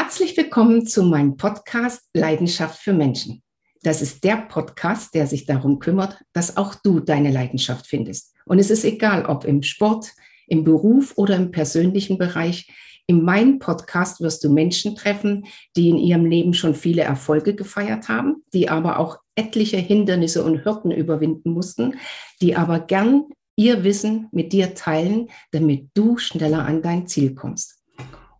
Herzlich willkommen zu meinem Podcast Leidenschaft für Menschen. Das ist der Podcast, der sich darum kümmert, dass auch du deine Leidenschaft findest. Und es ist egal, ob im Sport, im Beruf oder im persönlichen Bereich. In meinem Podcast wirst du Menschen treffen, die in ihrem Leben schon viele Erfolge gefeiert haben, die aber auch etliche Hindernisse und Hürden überwinden mussten, die aber gern ihr Wissen mit dir teilen, damit du schneller an dein Ziel kommst.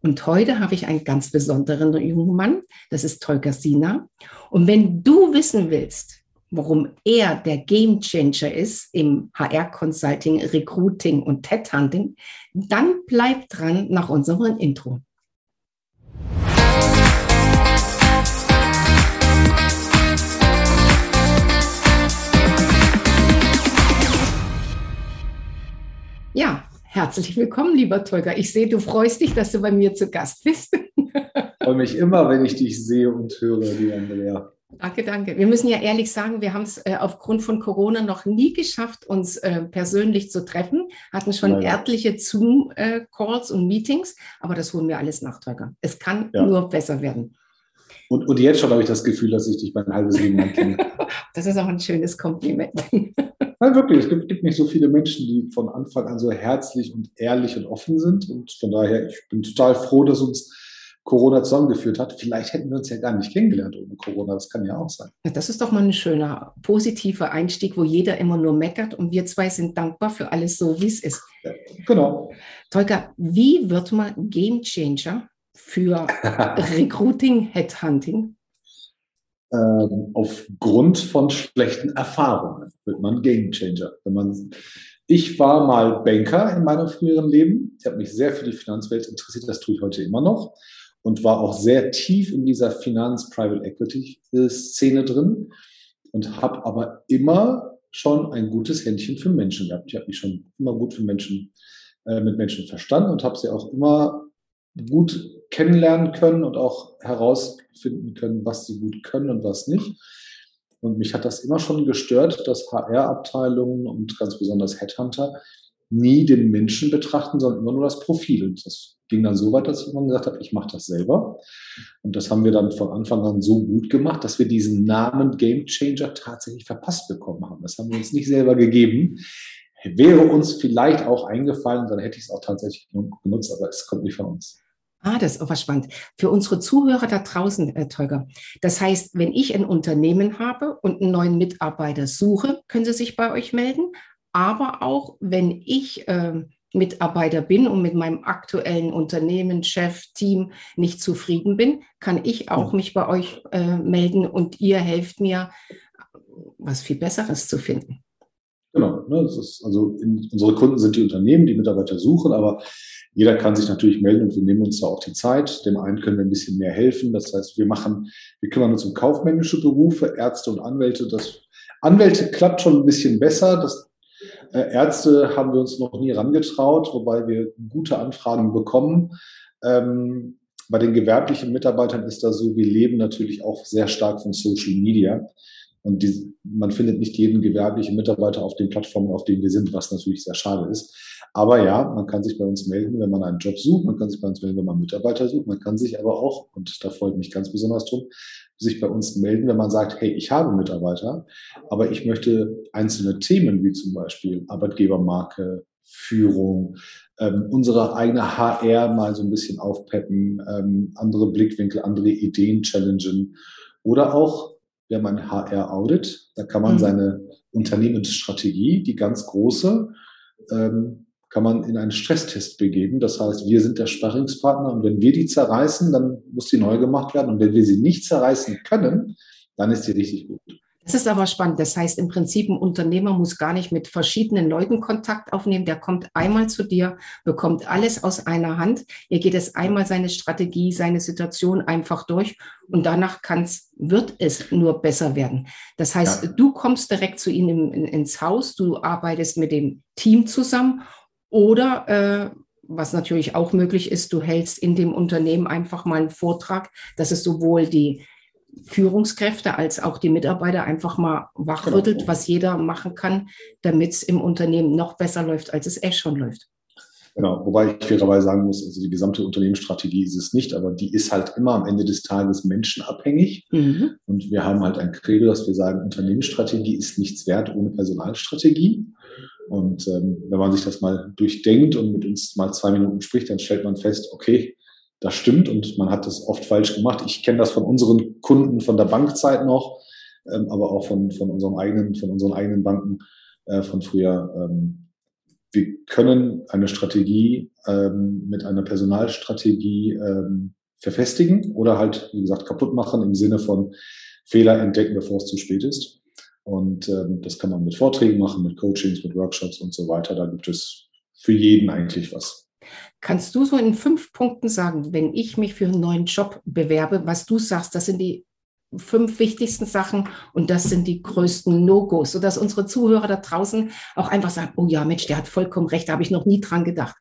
Und heute habe ich einen ganz besonderen jungen Mann, das ist Tolga Sina. Und wenn du wissen willst, warum er der Game Changer ist im HR Consulting, Recruiting und Headhunting, dann bleib dran nach unserem Intro. Ja, Herzlich willkommen, lieber Tolga. Ich sehe, du freust dich, dass du bei mir zu Gast bist. Ich freue mich immer, wenn ich dich sehe und höre, liebe Andrea. Danke, danke. Wir müssen ja ehrlich sagen, wir haben es äh, aufgrund von Corona noch nie geschafft, uns äh, persönlich zu treffen. Hatten schon Leider. etliche Zoom-Calls äh, und Meetings, aber das holen wir alles nach, Tolga. Es kann ja. nur besser werden. Und, und jetzt schon habe ich das Gefühl, dass ich dich mein halbes Leben kenne. das ist auch ein schönes Kompliment. Nein, wirklich. Es gibt, gibt, nicht so viele Menschen, die von Anfang an so herzlich und ehrlich und offen sind. Und von daher, ich bin total froh, dass uns Corona zusammengeführt hat. Vielleicht hätten wir uns ja gar nicht kennengelernt ohne Corona. Das kann ja auch sein. Ja, das ist doch mal ein schöner, positiver Einstieg, wo jeder immer nur meckert und wir zwei sind dankbar für alles so, wie es ist. Ja, genau. Tolga, wie wird man Game Changer für Recruiting, Headhunting? Ähm, aufgrund von schlechten Erfahrungen wird man Game Changer. Wenn man, ich war mal Banker in meinem früheren Leben. Ich habe mich sehr für die Finanzwelt interessiert, das tue ich heute immer noch und war auch sehr tief in dieser Finanz-Private Equity-Szene drin und habe aber immer schon ein gutes Händchen für Menschen gehabt. Ich habe mich schon immer gut für Menschen, äh, mit Menschen verstanden und habe sie auch immer gut kennenlernen können und auch herausfinden können, was sie gut können und was nicht. Und mich hat das immer schon gestört, dass HR-Abteilungen und ganz besonders Headhunter nie den Menschen betrachten, sondern immer nur das Profil. Und das ging dann so weit, dass ich immer gesagt habe, ich mache das selber. Und das haben wir dann von Anfang an so gut gemacht, dass wir diesen Namen Game Changer tatsächlich verpasst bekommen haben. Das haben wir uns nicht selber gegeben. Wäre uns vielleicht auch eingefallen, dann hätte ich es auch tatsächlich genutzt, aber es kommt nicht von uns. Ah, das ist auch was spannend. Für unsere Zuhörer da draußen, äh, Tolga. Das heißt, wenn ich ein Unternehmen habe und einen neuen Mitarbeiter suche, können Sie sich bei euch melden. Aber auch, wenn ich äh, Mitarbeiter bin und mit meinem aktuellen Unternehmen, Chef, Team nicht zufrieden bin, kann ich auch mich bei euch äh, melden und ihr helft mir, was viel Besseres zu finden. Genau, ne, das ist, also in, unsere Kunden sind die Unternehmen, die Mitarbeiter suchen, aber jeder kann sich natürlich melden und wir nehmen uns da auch die Zeit. Dem einen können wir ein bisschen mehr helfen. Das heißt, wir machen, wir kümmern uns um kaufmännische Berufe, Ärzte und Anwälte. Das Anwälte klappt schon ein bisschen besser. Das äh, Ärzte haben wir uns noch nie rangetraut, wobei wir gute Anfragen bekommen. Ähm, bei den gewerblichen Mitarbeitern ist das so, wir leben natürlich auch sehr stark von Social Media. Und die, man findet nicht jeden gewerblichen Mitarbeiter auf den Plattformen, auf denen wir sind, was natürlich sehr schade ist. Aber ja, man kann sich bei uns melden, wenn man einen Job sucht, man kann sich bei uns melden, wenn man Mitarbeiter sucht, man kann sich aber auch, und da freut mich ganz besonders drum, sich bei uns melden, wenn man sagt, hey, ich habe Mitarbeiter, aber ich möchte einzelne Themen wie zum Beispiel Arbeitgebermarke, Führung, ähm, unsere eigene HR mal so ein bisschen aufpeppen, ähm, andere Blickwinkel, andere Ideen challengen oder auch wir haben ein HR-Audit, da kann man mhm. seine Unternehmensstrategie, die ganz große, ähm, kann man in einen Stresstest begeben. Das heißt, wir sind der Sparringspartner und wenn wir die zerreißen, dann muss die neu gemacht werden. Und wenn wir sie nicht zerreißen können, dann ist die richtig gut. Das ist aber spannend. Das heißt, im Prinzip, ein Unternehmer muss gar nicht mit verschiedenen Leuten Kontakt aufnehmen. Der kommt einmal zu dir, bekommt alles aus einer Hand. Er geht es einmal seine Strategie, seine Situation einfach durch und danach kann's, wird es nur besser werden. Das heißt, ja. du kommst direkt zu ihnen ins Haus, du arbeitest mit dem Team zusammen oder äh, was natürlich auch möglich ist, du hältst in dem Unternehmen einfach mal einen Vortrag, dass es sowohl die Führungskräfte als auch die Mitarbeiter einfach mal wachrüttelt, genau. was jeder machen kann, damit es im Unternehmen noch besser läuft, als es eh schon läuft. Genau, wobei ich fairerweise sagen muss, also die gesamte Unternehmensstrategie ist es nicht, aber die ist halt immer am Ende des Tages menschenabhängig. Mhm. Und wir haben halt ein Credo, dass wir sagen, Unternehmensstrategie ist nichts wert ohne Personalstrategie. Und ähm, wenn man sich das mal durchdenkt und mit uns mal zwei Minuten spricht, dann stellt man fest, okay, das stimmt und man hat das oft falsch gemacht. Ich kenne das von unseren Kunden von der Bankzeit noch, ähm, aber auch von, von unserem eigenen, von unseren eigenen Banken äh, von früher. Ähm, wir können eine Strategie ähm, mit einer Personalstrategie ähm, verfestigen oder halt, wie gesagt, kaputt machen im Sinne von Fehler entdecken, bevor es zu spät ist. Und ähm, das kann man mit Vorträgen machen, mit Coachings, mit Workshops und so weiter. Da gibt es für jeden eigentlich was. Kannst du so in fünf Punkten sagen, wenn ich mich für einen neuen Job bewerbe, was du sagst, das sind die fünf wichtigsten Sachen und das sind die größten No-Gos, sodass unsere Zuhörer da draußen auch einfach sagen, oh ja, Mensch, der hat vollkommen recht, da habe ich noch nie dran gedacht.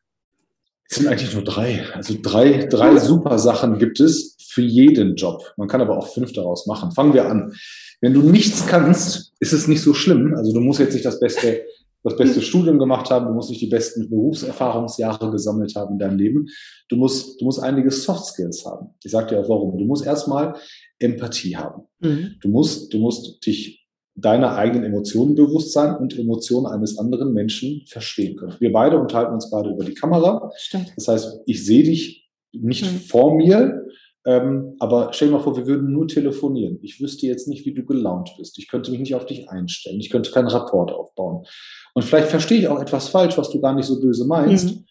Es sind eigentlich nur drei. Also drei, drei super Sachen gibt es für jeden Job. Man kann aber auch fünf daraus machen. Fangen wir an. Wenn du nichts kannst, ist es nicht so schlimm. Also du musst jetzt nicht das beste, das beste Studium gemacht haben, du musst nicht die besten Berufserfahrungsjahre gesammelt haben in deinem Leben. Du musst, du musst einige Soft Skills haben. Ich sage dir auch warum. Du musst erstmal Empathie haben. Mhm. Du musst, du musst dich deiner eigenen Emotionen bewusst sein und Emotionen eines anderen Menschen verstehen können. Wir beide unterhalten uns gerade über die Kamera. Stimmt. Das heißt, ich sehe dich nicht mhm. vor mir, ähm, aber stell dir mal vor, wir würden nur telefonieren. Ich wüsste jetzt nicht, wie du gelaunt bist. Ich könnte mich nicht auf dich einstellen. Ich könnte keinen Rapport aufbauen. Und vielleicht verstehe ich auch etwas falsch, was du gar nicht so böse meinst. Mhm.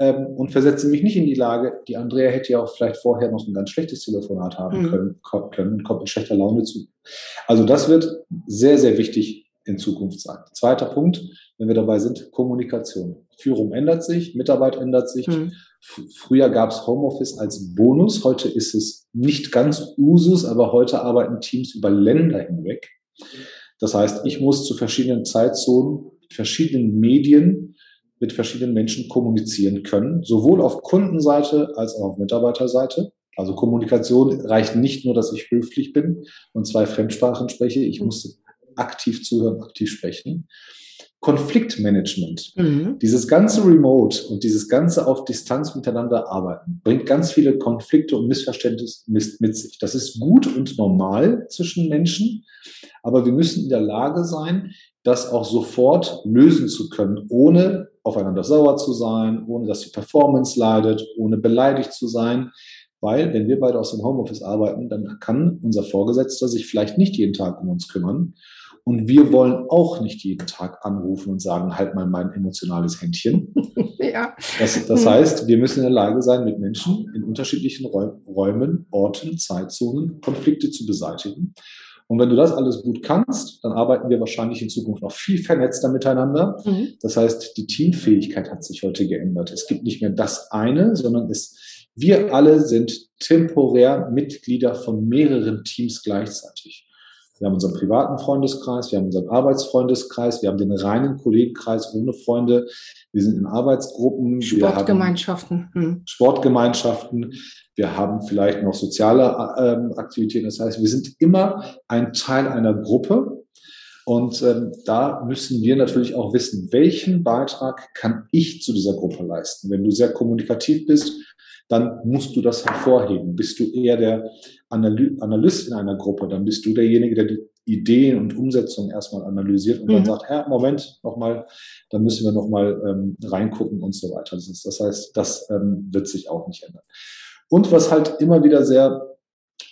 Ähm, und versetze mich nicht in die Lage, die Andrea hätte ja auch vielleicht vorher noch ein ganz schlechtes Telefonat haben mhm. können, können und kommt mit schlechter Laune zu. Also das wird sehr, sehr wichtig in Zukunft sein. Zweiter Punkt, wenn wir dabei sind, Kommunikation. Führung ändert sich, Mitarbeit ändert sich. Mhm. Früher gab es Homeoffice als Bonus, heute ist es nicht ganz Usus, aber heute arbeiten Teams über Länder hinweg. Das heißt, ich muss zu verschiedenen Zeitzonen, verschiedenen Medien mit verschiedenen Menschen kommunizieren können, sowohl auf Kundenseite als auch auf Mitarbeiterseite. Also Kommunikation reicht nicht nur, dass ich höflich bin und zwei Fremdsprachen spreche. Ich muss aktiv zuhören, aktiv sprechen. Konfliktmanagement. Mhm. Dieses ganze Remote und dieses ganze auf Distanz miteinander arbeiten bringt ganz viele Konflikte und Missverständnisse mit sich. Das ist gut und normal zwischen Menschen, aber wir müssen in der Lage sein, das auch sofort lösen zu können, ohne aufeinander sauer zu sein, ohne dass die Performance leidet, ohne beleidigt zu sein. Weil, wenn wir beide aus dem Homeoffice arbeiten, dann kann unser Vorgesetzter sich vielleicht nicht jeden Tag um uns kümmern. Und wir wollen auch nicht jeden Tag anrufen und sagen, halt mal mein emotionales Händchen. ja. Das, das heißt, wir müssen in der Lage sein, mit Menschen in unterschiedlichen Räumen, Orten, Zeitzonen Konflikte zu beseitigen. Und wenn du das alles gut kannst, dann arbeiten wir wahrscheinlich in Zukunft noch viel vernetzter miteinander. Mhm. Das heißt, die Teamfähigkeit hat sich heute geändert. Es gibt nicht mehr das eine, sondern es, wir alle sind temporär Mitglieder von mehreren Teams gleichzeitig. Wir haben unseren privaten Freundeskreis, wir haben unseren Arbeitsfreundeskreis, wir haben den reinen Kollegenkreis ohne Freunde, wir sind in Arbeitsgruppen. Sportgemeinschaften. Hm. Sportgemeinschaften. Wir haben vielleicht noch soziale äh, Aktivitäten. Das heißt, wir sind immer ein Teil einer Gruppe. Und ähm, da müssen wir natürlich auch wissen, welchen Beitrag kann ich zu dieser Gruppe leisten. Wenn du sehr kommunikativ bist, dann musst du das hervorheben. Bist du eher der Analyst in einer Gruppe, dann bist du derjenige, der die Ideen und Umsetzung erstmal analysiert und mhm. dann sagt, ja, Moment, nochmal, da müssen wir nochmal ähm, reingucken und so weiter. Das, ist, das heißt, das ähm, wird sich auch nicht ändern. Und was halt immer wieder sehr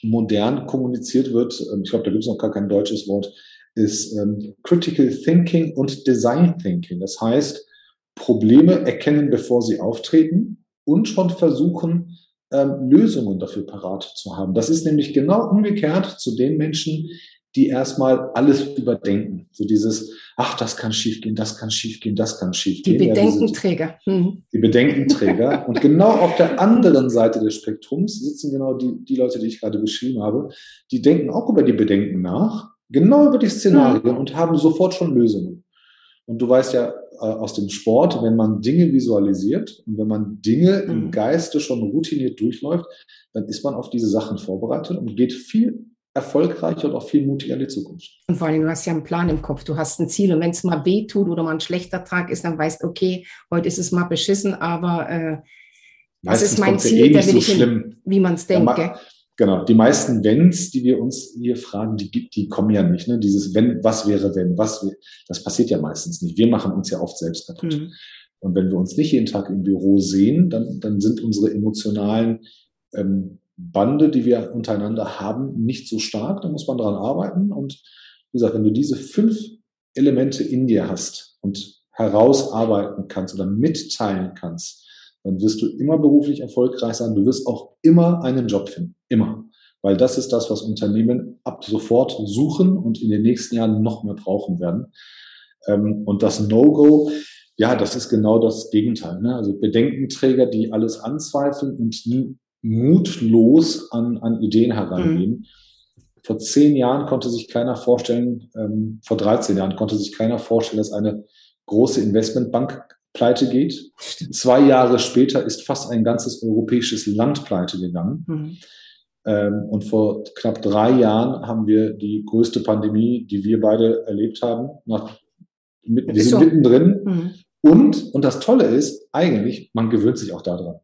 modern kommuniziert wird, ähm, ich glaube, da gibt es noch gar kein deutsches Wort, ist ähm, Critical Thinking und Design Thinking. Das heißt, Probleme erkennen, bevor sie auftreten und schon versuchen, ähm, Lösungen dafür parat zu haben. Das ist nämlich genau umgekehrt zu den Menschen, die erstmal alles überdenken. So dieses, ach, das kann schiefgehen, das kann schiefgehen, das kann schiefgehen. Die Bedenkenträger. Ja, mhm. Die Bedenkenträger. Und genau auf der anderen Seite des Spektrums sitzen genau die, die Leute, die ich gerade beschrieben habe. Die denken auch über die Bedenken nach, genau über die Szenarien mhm. und haben sofort schon Lösungen. Und du weißt ja äh, aus dem Sport, wenn man Dinge visualisiert und wenn man Dinge mhm. im Geiste schon routiniert durchläuft, dann ist man auf diese Sachen vorbereitet und geht viel erfolgreicher und auch viel mutiger in die Zukunft. Und vor allem, du hast ja einen Plan im Kopf, du hast ein Ziel und wenn es mal weh tut oder mal ein schlechter Tag ist, dann weißt, okay, heute ist es mal beschissen, aber äh, das ist mein Ziel, eh da will so ich hin, wie man es denkt. Ja, genau, die meisten Wenns, die wir uns hier fragen, die, die kommen ja nicht. Ne? Dieses Wenn, was wäre, wenn, was, das passiert ja meistens nicht. Wir machen uns ja oft selbst kaputt. Mhm. Und wenn wir uns nicht jeden Tag im Büro sehen, dann, dann sind unsere emotionalen ähm, Bande, die wir untereinander haben, nicht so stark. Da muss man dran arbeiten. Und wie gesagt, wenn du diese fünf Elemente in dir hast und herausarbeiten kannst oder mitteilen kannst, dann wirst du immer beruflich erfolgreich sein. Du wirst auch immer einen Job finden. Immer. Weil das ist das, was Unternehmen ab sofort suchen und in den nächsten Jahren noch mehr brauchen werden. Ähm, und das No-Go, ja, das ist genau das Gegenteil. Ne? Also Bedenkenträger, die alles anzweifeln und mutlos an, an Ideen herangehen. Mhm. Vor zehn Jahren konnte sich keiner vorstellen, ähm, vor 13 Jahren konnte sich keiner vorstellen, dass eine große Investmentbank pleite geht. Zwei Jahre später ist fast ein ganzes europäisches Land pleite gegangen. Mhm. Ähm, und vor knapp drei Jahren haben wir die größte Pandemie, die wir beide erlebt haben. Nach, mit, wir sind so. mittendrin. Mhm. Und, und das Tolle ist, eigentlich, man gewöhnt sich auch daran.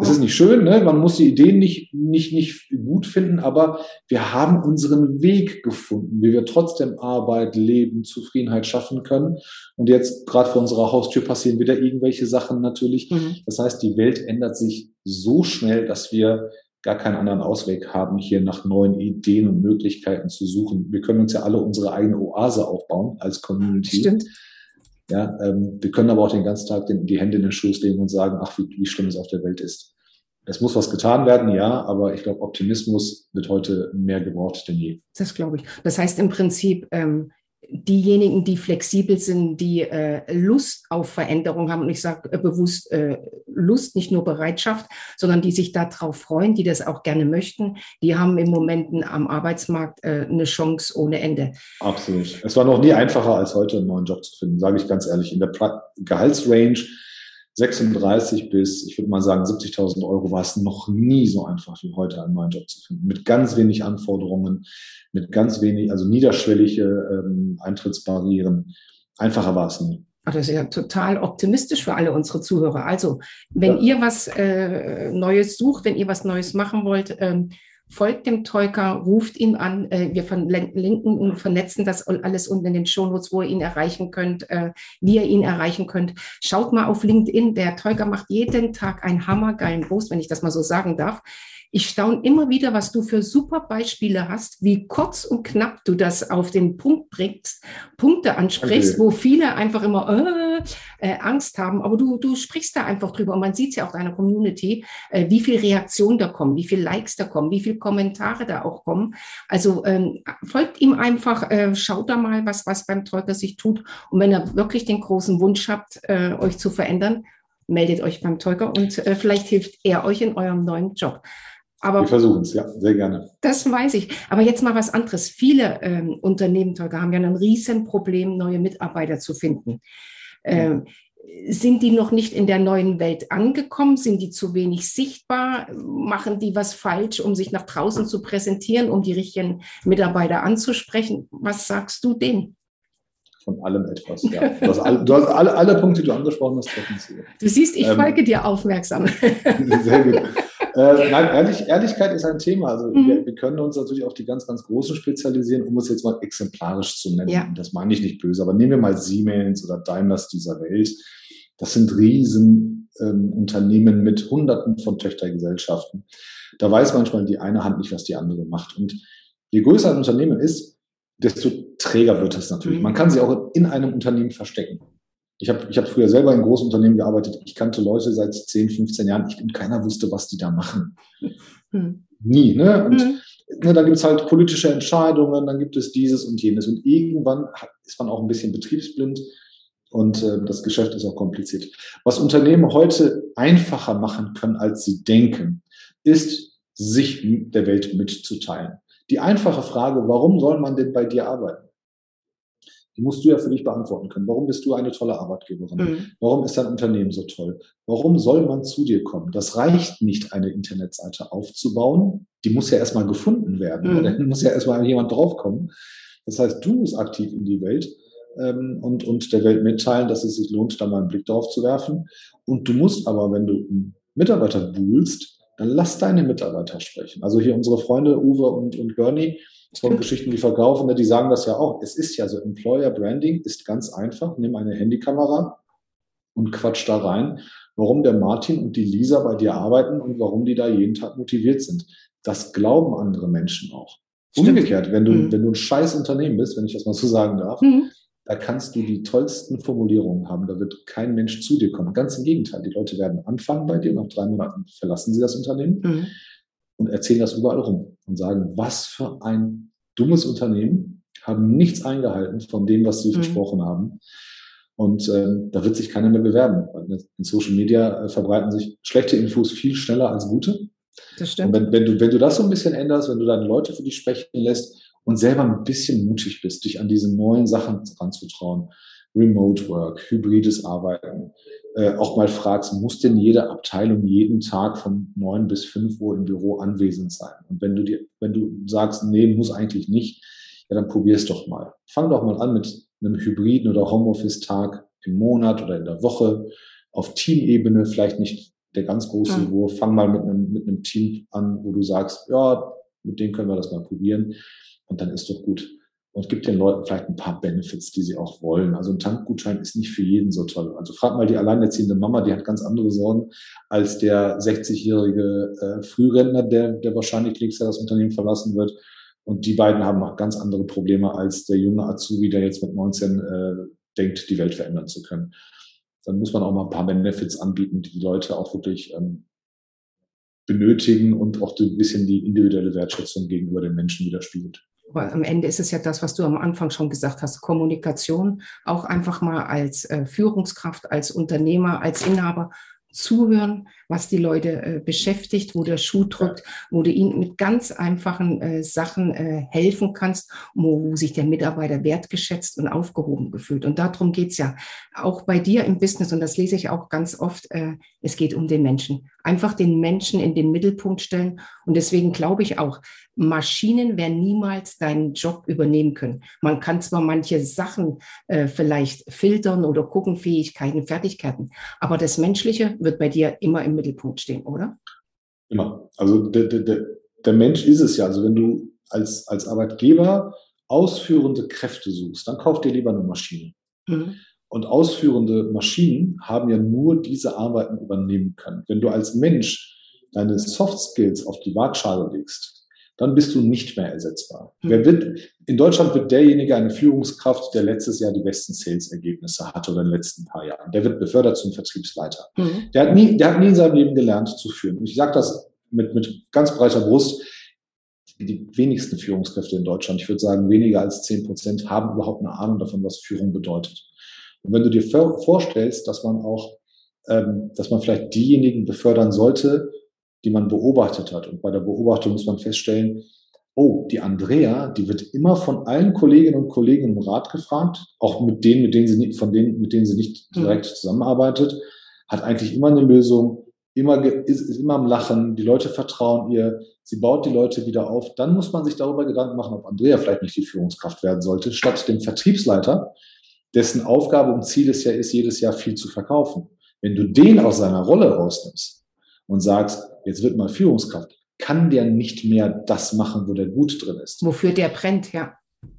Es ist nicht schön, ne? man muss die Ideen nicht, nicht, nicht gut finden, aber wir haben unseren Weg gefunden, wie wir trotzdem Arbeit, Leben, Zufriedenheit schaffen können. Und jetzt gerade vor unserer Haustür passieren wieder irgendwelche Sachen natürlich. Mhm. Das heißt, die Welt ändert sich so schnell, dass wir gar keinen anderen Ausweg haben, hier nach neuen Ideen und Möglichkeiten zu suchen. Wir können uns ja alle unsere eigene Oase aufbauen als Community. Stimmt. Ja, ähm, wir können aber auch den ganzen Tag den, die Hände in den Schoß legen und sagen, ach, wie, wie schlimm es auf der Welt ist. Es muss was getan werden, ja, aber ich glaube, Optimismus wird heute mehr gebraucht denn je. Das glaube ich. Das heißt im Prinzip, ähm, diejenigen, die flexibel sind, die äh, Lust auf Veränderung haben, und ich sage äh, bewusst äh, Lust, nicht nur Bereitschaft, sondern die sich darauf freuen, die das auch gerne möchten, die haben im Moment am Arbeitsmarkt äh, eine Chance ohne Ende. Absolut. Es war noch nie einfacher als heute, einen neuen Job zu finden, sage ich ganz ehrlich. In der Gehaltsrange 36 bis, ich würde mal sagen, 70.000 Euro war es noch nie so einfach wie heute, einen neuen Job zu finden. Mit ganz wenig Anforderungen, mit ganz wenig, also niederschwellige ähm, Eintrittsbarrieren. Einfacher war es nie. Das ist ja total optimistisch für alle unsere Zuhörer. Also, wenn ja. ihr was äh, Neues sucht, wenn ihr was Neues machen wollt, ähm, folgt dem Teuker, ruft ihn an. Äh, wir verlinken und vernetzen das alles unten in den Shownotes, wo ihr ihn erreichen könnt, äh, wie ihr ihn erreichen könnt. Schaut mal auf LinkedIn. Der Teuker macht jeden Tag einen hammergeilen Post, wenn ich das mal so sagen darf. Ich staune immer wieder, was du für super Beispiele hast, wie kurz und knapp du das auf den Punkt bringst, Punkte ansprichst, okay. wo viele einfach immer äh, äh, Angst haben. Aber du, du sprichst da einfach drüber und man sieht es ja auch deiner Community, äh, wie viel Reaktionen da kommen, wie viel Likes da kommen, wie viel Kommentare da auch kommen. Also ähm, folgt ihm einfach, äh, schaut da mal, was, was beim Teuter sich tut. Und wenn ihr wirklich den großen Wunsch habt, äh, euch zu verändern, meldet euch beim Teuker und äh, vielleicht hilft er euch in eurem neuen Job. Aber wir versuchen es, ja, sehr gerne. Das weiß ich. Aber jetzt mal was anderes. Viele ähm, Unternehmen, Tolga, haben ja ein Riesenproblem, neue Mitarbeiter zu finden. Ähm, sind die noch nicht in der neuen Welt angekommen? Sind die zu wenig sichtbar? Machen die was falsch, um sich nach draußen zu präsentieren, um die richtigen Mitarbeiter anzusprechen? Was sagst du denen? Von allem etwas, ja. Du hast, alle, du hast alle, alle Punkte, die du angesprochen hast, treffen zu. Du siehst, ich ähm, folge dir aufmerksam. Sehr gut. Äh, nein, Ehrlich, Ehrlichkeit ist ein Thema. Also mhm. wir, wir, können uns natürlich auf die ganz, ganz Großen spezialisieren, um es jetzt mal exemplarisch zu nennen. Ja. Das meine ich nicht böse, aber nehmen wir mal Siemens oder Daimlers dieser Welt. Das sind riesen ähm, Unternehmen mit Hunderten von Töchtergesellschaften. Da weiß manchmal die eine Hand nicht, was die andere macht. Und je größer ein Unternehmen ist, desto träger wird es natürlich. Mhm. Man kann sie auch in einem Unternehmen verstecken. Ich habe ich hab früher selber in großen Unternehmen gearbeitet. Ich kannte Leute seit 10, 15 Jahren ich, und keiner wusste, was die da machen. Hm. Nie. Ne? Und hm. ne, dann gibt es halt politische Entscheidungen, dann gibt es dieses und jenes. Und irgendwann ist man auch ein bisschen betriebsblind und äh, das Geschäft ist auch kompliziert. Was Unternehmen heute einfacher machen können, als sie denken, ist, sich der Welt mitzuteilen. Die einfache Frage, warum soll man denn bei dir arbeiten? Die musst du ja für dich beantworten können. Warum bist du eine tolle Arbeitgeberin? Mhm. Warum ist dein Unternehmen so toll? Warum soll man zu dir kommen? Das reicht nicht, eine Internetseite aufzubauen. Die muss ja erstmal gefunden werden. Mhm. Da muss ja erstmal jemand draufkommen. Das heißt, du musst aktiv in die Welt ähm, und, und der Welt mitteilen, dass es sich lohnt, da mal einen Blick drauf zu werfen. Und du musst aber, wenn du einen Mitarbeiter buhlst, dann lass deine Mitarbeiter sprechen. Also hier unsere Freunde Uwe und, und Bernie von Geschichten, die verkaufen, ne, die sagen das ja auch. Es ist ja so, Employer Branding ist ganz einfach. Nimm eine Handykamera und quatsch da rein, warum der Martin und die Lisa bei dir arbeiten und warum die da jeden Tag motiviert sind. Das glauben andere Menschen auch. Umgekehrt, wenn du, mhm. wenn du ein scheiß Unternehmen bist, wenn ich das mal so sagen darf, mhm. da kannst du die tollsten Formulierungen haben. Da wird kein Mensch zu dir kommen. Ganz im Gegenteil. Die Leute werden anfangen bei dir. Nach drei Monaten verlassen sie das Unternehmen mhm. Und erzählen das überall rum und sagen, was für ein dummes Unternehmen, haben nichts eingehalten von dem, was sie mhm. versprochen haben. Und äh, da wird sich keiner mehr bewerben. In Social Media äh, verbreiten sich schlechte Infos viel schneller als gute. Das stimmt. Und wenn, wenn, du, wenn du das so ein bisschen änderst, wenn du deine Leute für dich sprechen lässt und selber ein bisschen mutig bist, dich an diese neuen Sachen ranzutrauen, Remote Work, hybrides Arbeiten, äh, auch mal fragst, muss denn jede Abteilung jeden Tag von neun bis fünf Uhr im Büro anwesend sein? Und wenn du dir, wenn du sagst, nee, muss eigentlich nicht, ja, dann probier es doch mal. Fang doch mal an mit einem hybriden oder Homeoffice-Tag im Monat oder in der Woche auf Teamebene, vielleicht nicht der ganz große mhm. Wurf. Fang mal mit einem, mit einem Team an, wo du sagst, ja, mit denen können wir das mal probieren. Und dann ist doch gut. Und gibt den Leuten vielleicht ein paar Benefits, die sie auch wollen. Also ein Tankgutschein ist nicht für jeden so toll. Also frag mal die alleinerziehende Mama, die hat ganz andere Sorgen als der 60-jährige äh, Frührentner, der, der wahrscheinlich nächstes Jahr das Unternehmen verlassen wird. Und die beiden haben auch ganz andere Probleme als der junge Azubi, der jetzt mit 19 äh, denkt, die Welt verändern zu können dann muss man auch mal ein paar Benefits anbieten, die die Leute auch wirklich ähm, benötigen und auch ein bisschen die individuelle Wertschätzung gegenüber den Menschen widerspiegelt. Aber am Ende ist es ja das, was du am Anfang schon gesagt hast, Kommunikation, auch einfach mal als äh, Führungskraft, als Unternehmer, als Inhaber zuhören, was die Leute äh, beschäftigt, wo der Schuh drückt, wo du ihnen mit ganz einfachen äh, Sachen äh, helfen kannst, wo, wo, sich der Mitarbeiter wertgeschätzt und aufgehoben gefühlt. Und darum geht's ja auch bei dir im Business, und das lese ich auch ganz oft, äh, es geht um den Menschen. Einfach den Menschen in den Mittelpunkt stellen. Und deswegen glaube ich auch, Maschinen werden niemals deinen Job übernehmen können. Man kann zwar manche Sachen äh, vielleicht filtern oder gucken, Fähigkeiten, Fertigkeiten, aber das Menschliche wird bei dir immer im Mittelpunkt stehen, oder? Immer. Also der, der, der Mensch ist es ja. Also wenn du als, als Arbeitgeber ausführende Kräfte suchst, dann kauf dir lieber eine Maschine. Mhm. Und ausführende Maschinen haben ja nur diese Arbeiten übernehmen können. Wenn du als Mensch deine Soft Skills auf die Waagschale legst, dann bist du nicht mehr ersetzbar. Mhm. Wer wird, in Deutschland wird derjenige eine Führungskraft, der letztes Jahr die besten Sales-Ergebnisse hatte oder in den letzten paar Jahren. Der wird befördert zum Vertriebsleiter. Mhm. Der, hat nie, der hat nie in seinem Leben gelernt zu führen. Und ich sage das mit, mit ganz breiter Brust. Die wenigsten Führungskräfte in Deutschland, ich würde sagen weniger als zehn Prozent, haben überhaupt eine Ahnung davon, was Führung bedeutet. Und wenn du dir vorstellst, dass man auch, ähm, dass man vielleicht diejenigen befördern sollte, die man beobachtet hat. Und bei der Beobachtung muss man feststellen, oh, die Andrea, die wird immer von allen Kolleginnen und Kollegen im Rat gefragt, auch mit denen, mit denen sie nicht, von denen, mit denen sie nicht mhm. direkt zusammenarbeitet, hat eigentlich immer eine Lösung, immer, ist, ist immer am Lachen, die Leute vertrauen ihr, sie baut die Leute wieder auf. Dann muss man sich darüber Gedanken machen, ob Andrea vielleicht nicht die Führungskraft werden sollte, statt dem Vertriebsleiter, dessen Aufgabe und Ziel es ja ist, jedes Jahr viel zu verkaufen. Wenn du den aus seiner Rolle rausnimmst und sagst, jetzt wird mal Führungskraft, kann der nicht mehr das machen, wo der gut drin ist. Wofür der brennt, ja.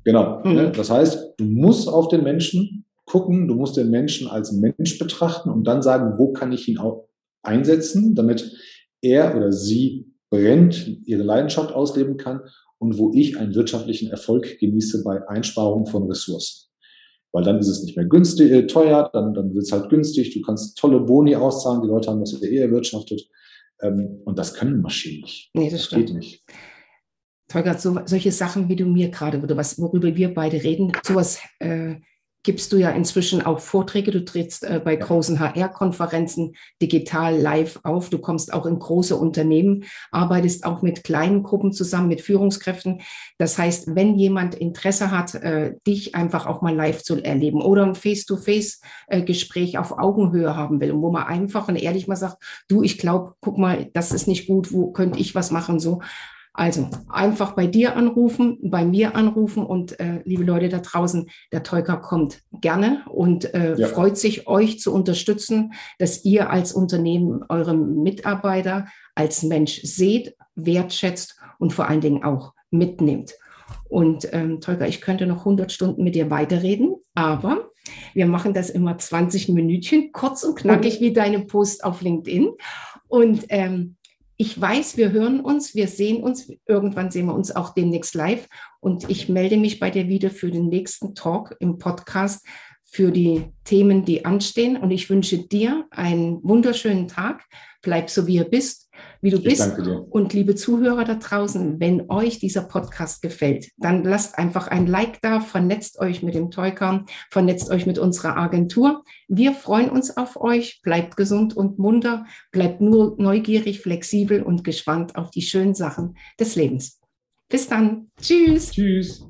Genau. Mhm. Ne? Das heißt, du musst auf den Menschen gucken, du musst den Menschen als Mensch betrachten und dann sagen, wo kann ich ihn auch einsetzen, damit er oder sie brennt, ihre Leidenschaft ausleben kann und wo ich einen wirtschaftlichen Erfolg genieße bei Einsparung von Ressourcen. Weil dann ist es nicht mehr günstig, äh, teuer, dann, dann wird es halt günstig, du kannst tolle Boni auszahlen, die Leute haben das ja eh erwirtschaftet. Ähm, und das können Maschinen nicht. Nee, das, das geht nicht. Tolga, so, solche Sachen, wie du mir gerade, oder was, worüber wir beide reden, sowas äh, gibst du ja inzwischen auch Vorträge. Du trittst äh, bei großen HR-Konferenzen digital live auf. Du kommst auch in große Unternehmen, arbeitest auch mit kleinen Gruppen zusammen, mit Führungskräften. Das heißt, wenn jemand Interesse hat, äh, dich einfach auch mal live zu erleben oder ein Face-to-Face-Gespräch auf Augenhöhe haben will, wo man einfach und ehrlich mal sagt, du, ich glaube, guck mal, das ist nicht gut, wo könnte ich was machen, so also einfach bei dir anrufen, bei mir anrufen und äh, liebe Leute da draußen, der Teuker kommt gerne und äh, ja. freut sich, euch zu unterstützen, dass ihr als Unternehmen eure Mitarbeiter als Mensch seht, wertschätzt und vor allen Dingen auch mitnehmt. Und ähm, Tolga, ich könnte noch 100 Stunden mit dir weiterreden, aber wir machen das immer 20 Minütchen, kurz und knackig wie deine Post auf LinkedIn. Und ähm, ich weiß, wir hören uns, wir sehen uns. Irgendwann sehen wir uns auch demnächst live. Und ich melde mich bei dir wieder für den nächsten Talk im Podcast für die Themen, die anstehen. Und ich wünsche dir einen wunderschönen Tag. Bleib so, wie ihr bist wie du bist. Und liebe Zuhörer da draußen, wenn euch dieser Podcast gefällt, dann lasst einfach ein Like da, vernetzt euch mit dem Teuker, vernetzt euch mit unserer Agentur. Wir freuen uns auf euch. Bleibt gesund und munter, bleibt nur neugierig, flexibel und gespannt auf die schönen Sachen des Lebens. Bis dann. Tschüss. Tschüss.